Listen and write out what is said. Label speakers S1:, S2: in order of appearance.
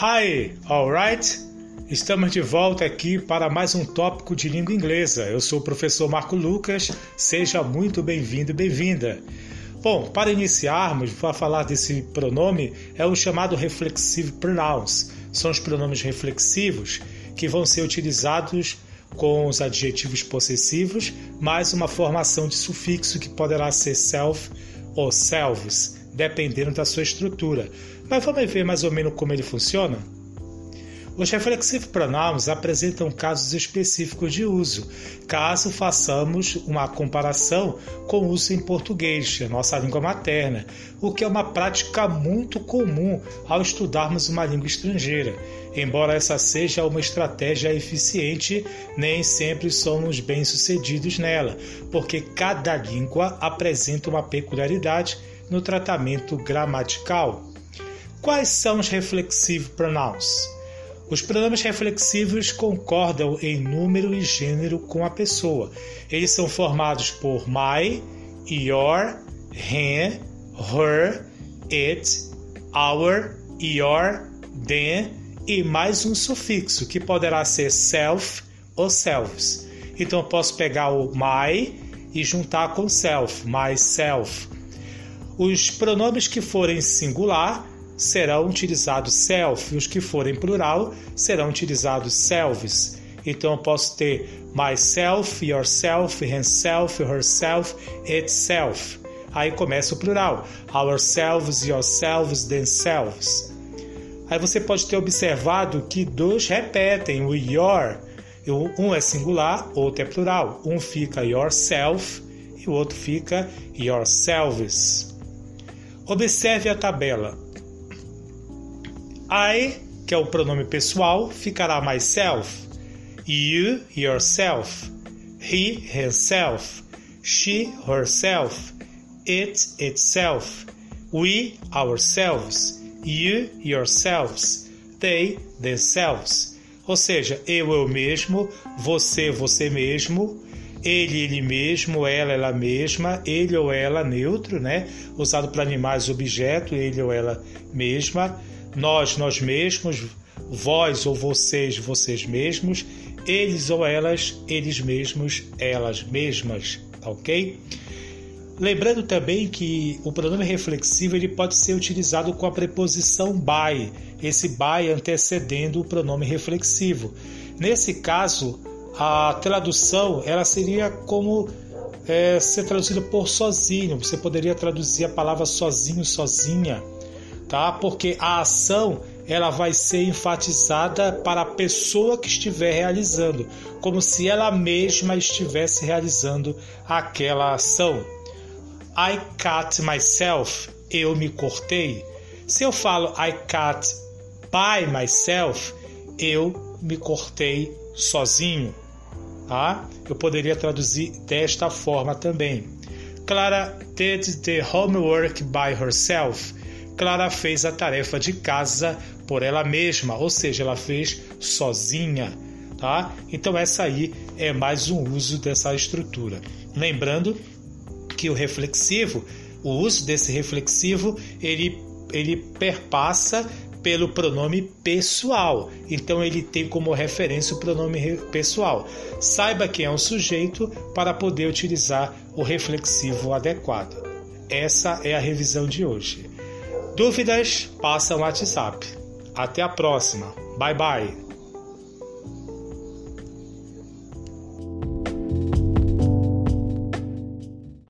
S1: Hi, alright? Estamos de volta aqui para mais um tópico de língua inglesa. Eu sou o professor Marco Lucas, seja muito bem-vindo e bem-vinda. Bom, para iniciarmos, para falar desse pronome, é o chamado reflexive pronouns. São os pronomes reflexivos que vão ser utilizados com os adjetivos possessivos, mais uma formação de sufixo que poderá ser self ou selves, dependendo da sua estrutura. Mas vamos ver mais ou menos como ele funciona? Os reflexive pronouns apresentam casos específicos de uso, caso façamos uma comparação com o uso em português, a nossa língua materna, o que é uma prática muito comum ao estudarmos uma língua estrangeira. Embora essa seja uma estratégia eficiente, nem sempre somos bem-sucedidos nela, porque cada língua apresenta uma peculiaridade no tratamento gramatical. Quais são os reflexive pronouns? Os pronomes reflexivos concordam em número e gênero com a pessoa. Eles são formados por my, your, him, her, it, our, your, them e mais um sufixo que poderá ser self ou selves. Então eu posso pegar o my e juntar com self, myself. Os pronomes que forem singular serão utilizados self, e os que forem plural serão utilizados selves. Então eu posso ter myself, yourself, himself, herself, itself. Aí começa o plural: ourselves, yourselves, themselves. Aí você pode ter observado que dois repetem o your. Um é singular, outro é plural. Um fica yourself e o outro fica yourselves. Observe a tabela. I, que é o pronome pessoal, ficará myself. You, yourself. He, himself. She, herself. It, itself. We, ourselves. You, yourselves. They, themselves. Ou seja, eu, eu mesmo, você, você mesmo, ele, ele mesmo, ela, ela mesma, ele ou ela neutro, né? Usado para animais, objeto, ele ou ela mesma nós, nós mesmos, vós ou vocês, vocês mesmos, eles ou elas, eles mesmos, elas mesmas, tá ok? Lembrando também que o pronome reflexivo ele pode ser utilizado com a preposição by, esse by antecedendo o pronome reflexivo. Nesse caso, a tradução ela seria como é, ser traduzida por sozinho. Você poderia traduzir a palavra sozinho, sozinha tá? Porque a ação ela vai ser enfatizada para a pessoa que estiver realizando, como se ela mesma estivesse realizando aquela ação. I cut myself, eu me cortei. Se eu falo I cut by myself, eu me cortei sozinho, tá? Eu poderia traduzir desta forma também. Clara did the homework by herself. Clara fez a tarefa de casa por ela mesma, ou seja, ela fez sozinha, tá? Então essa aí é mais um uso dessa estrutura. Lembrando que o reflexivo, o uso desse reflexivo, ele ele perpassa pelo pronome pessoal. Então ele tem como referência o pronome pessoal. Saiba quem é o sujeito para poder utilizar o reflexivo adequado. Essa é a revisão de hoje. Dúvidas? Passa no WhatsApp. Até a próxima. Bye bye.